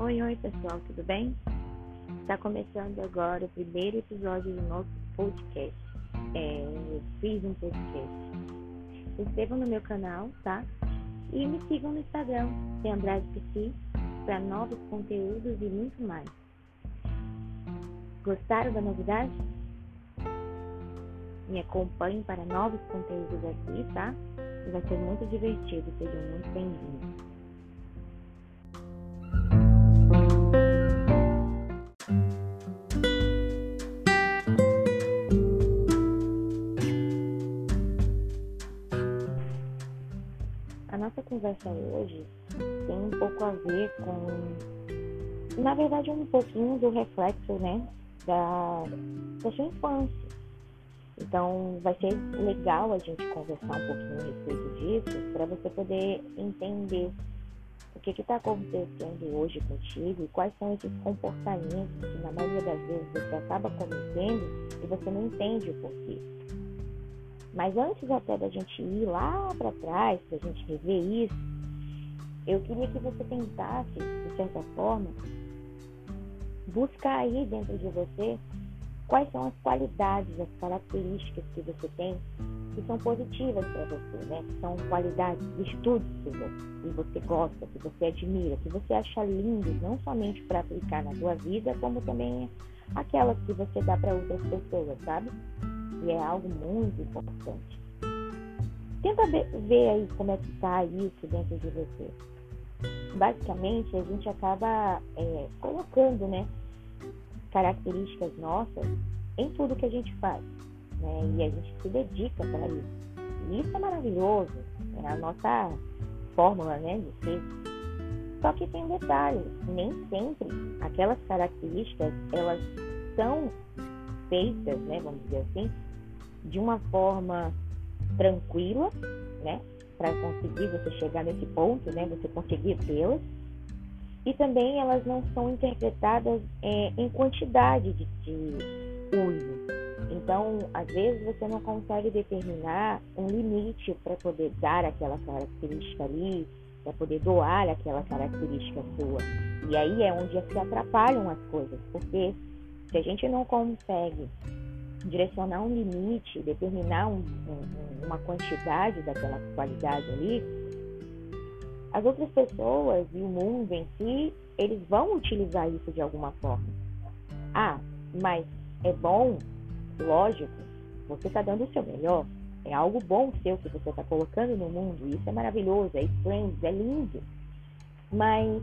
Oi, oi pessoal, tudo bem? Está começando agora o primeiro episódio do nosso podcast. É, eu fiz um podcast. Se inscrevam no meu canal, tá? E me sigam no Instagram, tem Andrade PC, para novos conteúdos e muito mais. Gostaram da novidade? Me acompanhem para novos conteúdos aqui, tá? Vai ser muito divertido, sejam muito bem-vindos. A nossa conversa hoje tem um pouco a ver com, na verdade, um pouquinho do reflexo, né, da, da sua infância. Então, vai ser legal a gente conversar um pouquinho a respeito disso, para você poder entender o que está acontecendo hoje contigo e quais são esses comportamentos que, na maioria das vezes, você acaba cometendo e você não entende o porquê. Mas antes até da gente ir lá para trás, para a gente rever isso, eu queria que você tentasse, de certa forma, buscar aí dentro de você quais são as qualidades, as características que você tem que são positivas para você, né? Que são qualidades, virtudes que você gosta, que você admira, que você acha lindas, não somente para aplicar na sua vida, como também aquelas que você dá para outras pessoas, sabe? E é algo muito importante. Tenta ver aí como é que está isso dentro de você. Basicamente, a gente acaba é, colocando, né, características nossas em tudo que a gente faz, né? E a gente se dedica para isso. E isso é maravilhoso, é a nossa fórmula, né, de ser. Só que tem detalhes, nem sempre aquelas características elas são feitas, né, vamos dizer assim, de uma forma tranquila, né? Para conseguir você chegar nesse ponto, né? Você conseguir tê-las. E também elas não são interpretadas é, em quantidade de, de uso. Então, às vezes você não consegue determinar um limite para poder dar aquela característica ali, para poder doar aquela característica sua. E aí é onde se atrapalham as coisas, porque se a gente não consegue direcionar um limite, determinar um, um, uma quantidade daquela qualidade ali, as outras pessoas e o mundo em si, eles vão utilizar isso de alguma forma. Ah, mas é bom, lógico, você está dando o seu melhor, é algo bom seu que você está colocando no mundo, isso é maravilhoso, é splendid, é lindo. Mas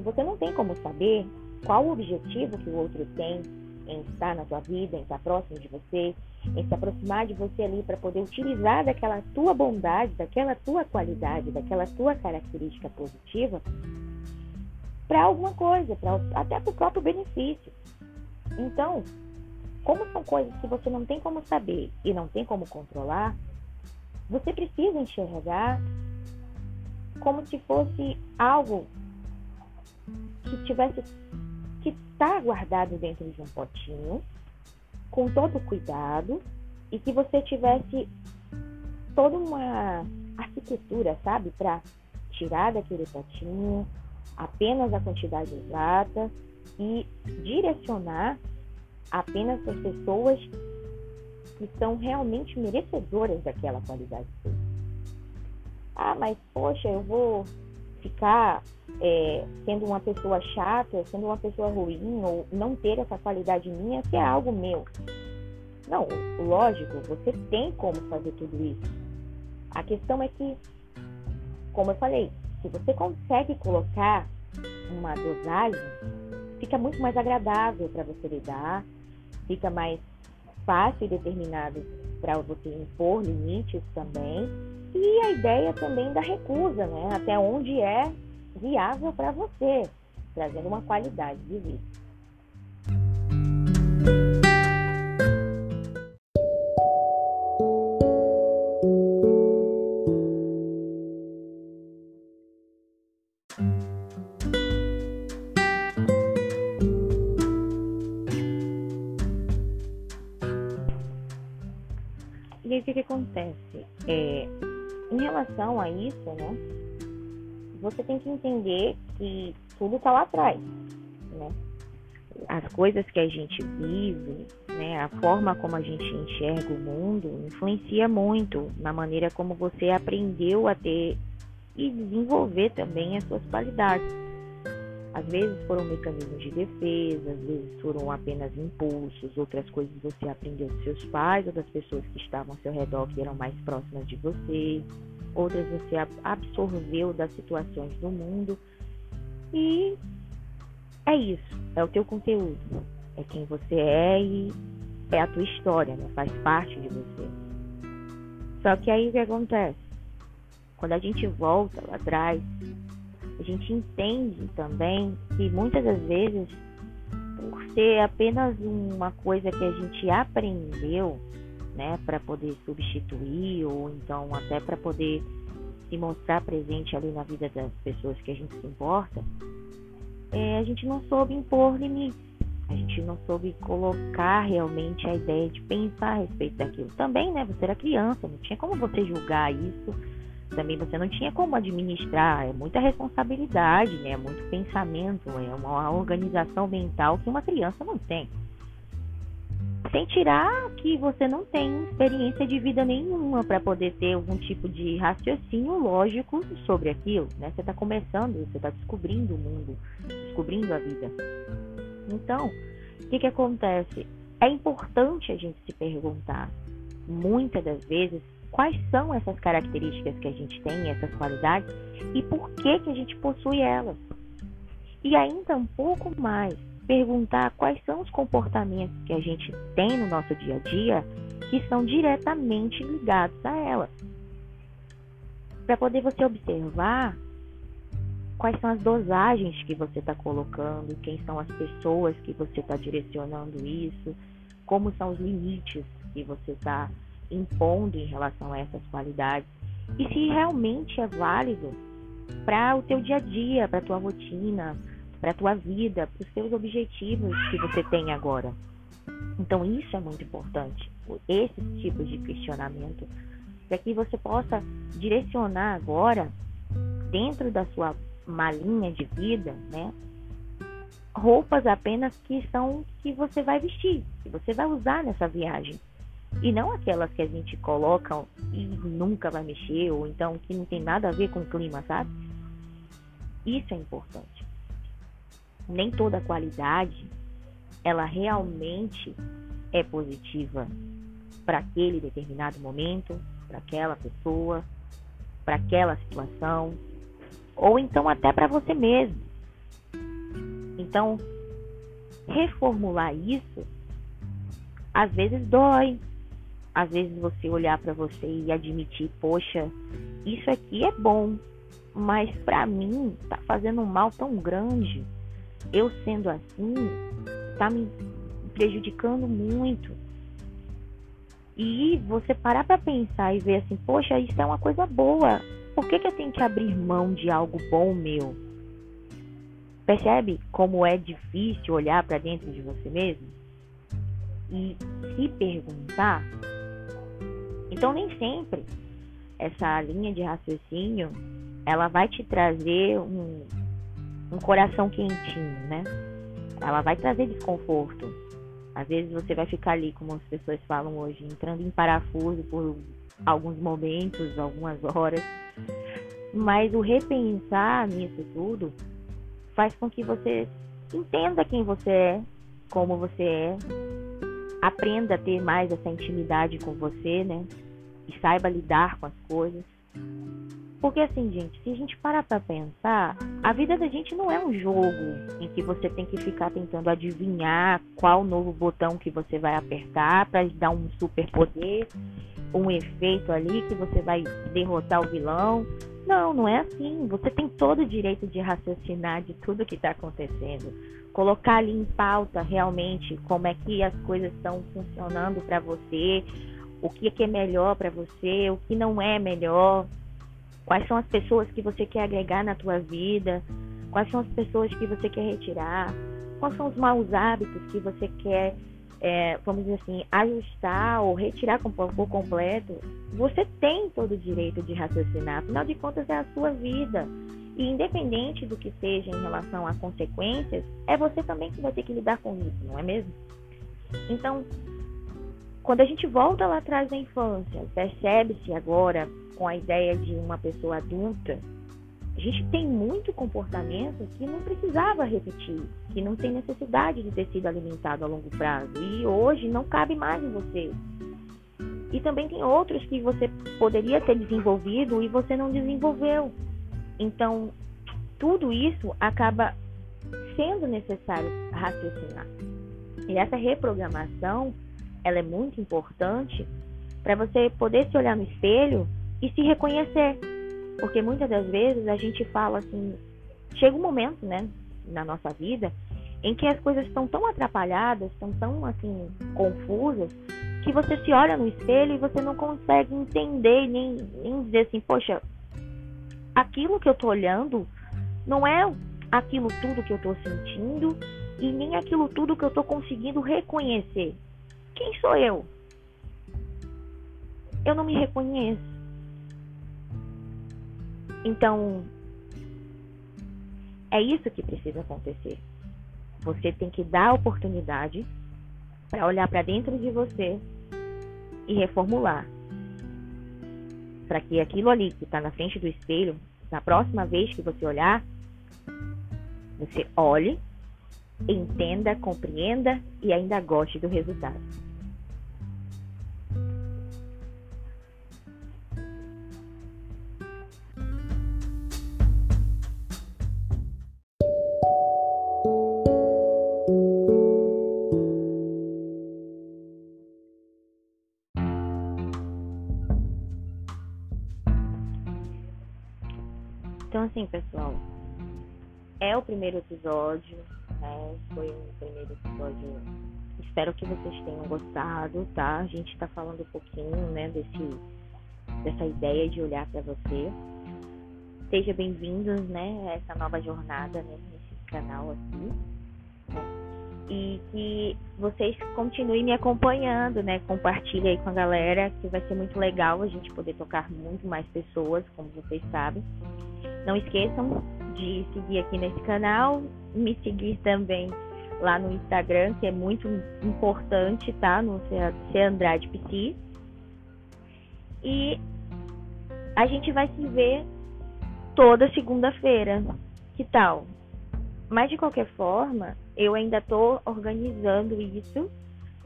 você não tem como saber qual o objetivo que o outro tem, em estar na tua vida, em estar próximo de você, em se aproximar de você ali para poder utilizar daquela tua bondade, daquela tua qualidade, daquela tua característica positiva para alguma coisa, pra, até para o próprio benefício. Então, como são coisas que você não tem como saber e não tem como controlar, você precisa enxergar como se fosse algo que tivesse que está guardado dentro de um potinho, com todo cuidado, e que você tivesse toda uma arquitetura, sabe, para tirar daquele potinho apenas a quantidade exata e direcionar apenas as pessoas que são realmente merecedoras daquela qualidade. Ah, mas poxa, eu vou ficar é, sendo uma pessoa chata, sendo uma pessoa ruim, ou não ter essa qualidade minha, que é algo meu. Não, lógico, você tem como fazer tudo isso. A questão é que, como eu falei, se você consegue colocar uma dosagem, fica muito mais agradável para você lidar, fica mais fácil e determinado para você impor limites também e a ideia também da recusa, né? Até onde é viável para você, trazendo uma qualidade de vida. E aí o que, que acontece? É, em relação a isso, né, você tem que entender que tudo está lá atrás, né? As coisas que a gente vive, né, a forma como a gente enxerga o mundo influencia muito na maneira como você aprendeu a ter e desenvolver também as suas qualidades. Às vezes foram mecanismos de defesa, às vezes foram apenas impulsos, outras coisas você aprendeu dos seus pais ou das pessoas que estavam ao seu redor que eram mais próximas de você, outras você absorveu das situações do mundo. E é isso, é o teu conteúdo, é quem você é e é a tua história, né? faz parte de você. Só que aí o que acontece? Quando a gente volta lá atrás, a gente entende também que muitas das vezes, por ser apenas uma coisa que a gente aprendeu, né, para poder substituir ou então até para poder se mostrar presente ali na vida das pessoas que a gente se importa, é, a gente não soube impor limites, a gente não soube colocar realmente a ideia de pensar a respeito daquilo. Também, né, você era criança, não tinha como você julgar isso também você não tinha como administrar, é muita responsabilidade, né? É muito pensamento, é uma organização mental que uma criança não tem. Sem tirar que você não tem experiência de vida nenhuma para poder ter algum tipo de raciocínio lógico sobre aquilo, né? Você está começando, você está descobrindo o mundo, descobrindo a vida. Então, o que, que acontece? É importante a gente se perguntar, muitas das vezes, quais são essas características que a gente tem, essas qualidades e por que que a gente possui elas. E ainda um pouco mais, perguntar quais são os comportamentos que a gente tem no nosso dia a dia que são diretamente ligados a elas. Para poder você observar quais são as dosagens que você está colocando, quem são as pessoas que você está direcionando isso, como são os limites que você está impondo em relação a essas qualidades e se realmente é válido para o teu dia a dia, para a tua rotina, para a tua vida, para os teus objetivos que você tem agora. Então isso é muito importante, esses tipos de questionamento, para que você possa direcionar agora dentro da sua malinha de vida, né? Roupas apenas que são que você vai vestir, que você vai usar nessa viagem. E não aquelas que a gente coloca e nunca vai mexer, ou então que não tem nada a ver com o clima, sabe? Isso é importante. Nem toda qualidade ela realmente é positiva para aquele determinado momento, para aquela pessoa, para aquela situação, ou então até para você mesmo. Então, reformular isso às vezes dói, às vezes você olhar para você e admitir, poxa, isso aqui é bom, mas para mim tá fazendo um mal tão grande. Eu sendo assim, tá me prejudicando muito. E você parar para pensar e ver assim, poxa, isso é uma coisa boa. Por que, que eu tenho que abrir mão de algo bom meu? Percebe como é difícil olhar para dentro de você mesmo? E se perguntar então nem sempre essa linha de raciocínio ela vai te trazer um, um coração quentinho, né? Ela vai trazer desconforto. Às vezes você vai ficar ali, como as pessoas falam hoje, entrando em parafuso por alguns momentos, algumas horas. Mas o repensar nisso tudo faz com que você entenda quem você é, como você é, aprenda a ter mais essa intimidade com você, né? E saiba lidar com as coisas. Porque assim, gente, se a gente parar pra pensar, a vida da gente não é um jogo em que você tem que ficar tentando adivinhar qual novo botão que você vai apertar para dar um super poder, um efeito ali que você vai derrotar o vilão. Não, não é assim. Você tem todo o direito de raciocinar de tudo que está acontecendo colocar ali em pauta realmente como é que as coisas estão funcionando para você, o que é, que é melhor para você, o que não é melhor, quais são as pessoas que você quer agregar na tua vida, quais são as pessoas que você quer retirar, quais são os maus hábitos que você quer, é, vamos dizer assim, ajustar ou retirar por completo. Você tem todo o direito de raciocinar, afinal de contas é a sua vida. E independente do que seja em relação a consequências, é você também que vai ter que lidar com isso, não é mesmo? Então, quando a gente volta lá atrás da infância, percebe-se agora com a ideia de uma pessoa adulta, a gente tem muito comportamento que não precisava repetir, que não tem necessidade de ter sido alimentado a longo prazo e hoje não cabe mais em você. E também tem outros que você poderia ter desenvolvido e você não desenvolveu. Então, tudo isso acaba sendo necessário raciocinar. E essa reprogramação, ela é muito importante para você poder se olhar no espelho e se reconhecer. Porque muitas das vezes a gente fala assim, chega um momento, né, na nossa vida, em que as coisas estão tão atrapalhadas, estão tão assim confusas, que você se olha no espelho e você não consegue entender nem, nem dizer assim, poxa, aquilo que eu tô olhando não é aquilo tudo que eu tô sentindo e nem aquilo tudo que eu tô conseguindo reconhecer. Quem sou eu? Eu não me reconheço. Então, é isso que precisa acontecer. Você tem que dar oportunidade para olhar para dentro de você e reformular. Para que aquilo ali que está na frente do espelho, na próxima vez que você olhar, você olhe, entenda, compreenda e ainda goste do resultado. Então, assim, pessoal, é o primeiro episódio, Foi um primeiro episódio. Espero que vocês tenham gostado, tá? A gente tá falando um pouquinho, né, desse, dessa ideia de olhar para você. Seja bem-vindos, né, a essa nova jornada, né, nesse canal aqui. E que vocês continuem me acompanhando, né? Compartilhe aí com a galera, que vai ser muito legal a gente poder tocar muito mais pessoas, como vocês sabem. Não esqueçam de seguir aqui nesse canal, me seguir também lá no Instagram, que é muito importante, tá? No C Andrade Psi. E a gente vai se ver toda segunda-feira. Que tal? Mas de qualquer forma, eu ainda estou organizando isso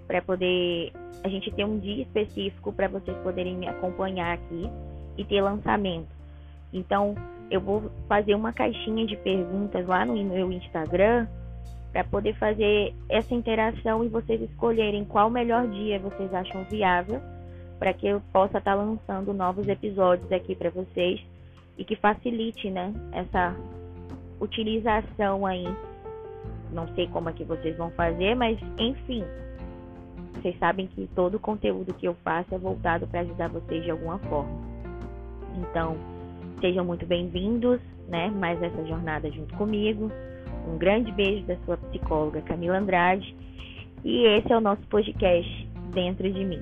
para poder a gente ter um dia específico para vocês poderem me acompanhar aqui e ter lançamento. Então, eu vou fazer uma caixinha de perguntas lá no meu Instagram para poder fazer essa interação e vocês escolherem qual melhor dia vocês acham viável para que eu possa estar tá lançando novos episódios aqui para vocês e que facilite, né, essa utilização aí. Não sei como é que vocês vão fazer, mas enfim, vocês sabem que todo o conteúdo que eu faço é voltado para ajudar vocês de alguma forma. Então, Sejam muito bem-vindos, né? Mais essa jornada junto comigo. Um grande beijo da sua psicóloga Camila Andrade. E esse é o nosso podcast Dentro de Mim.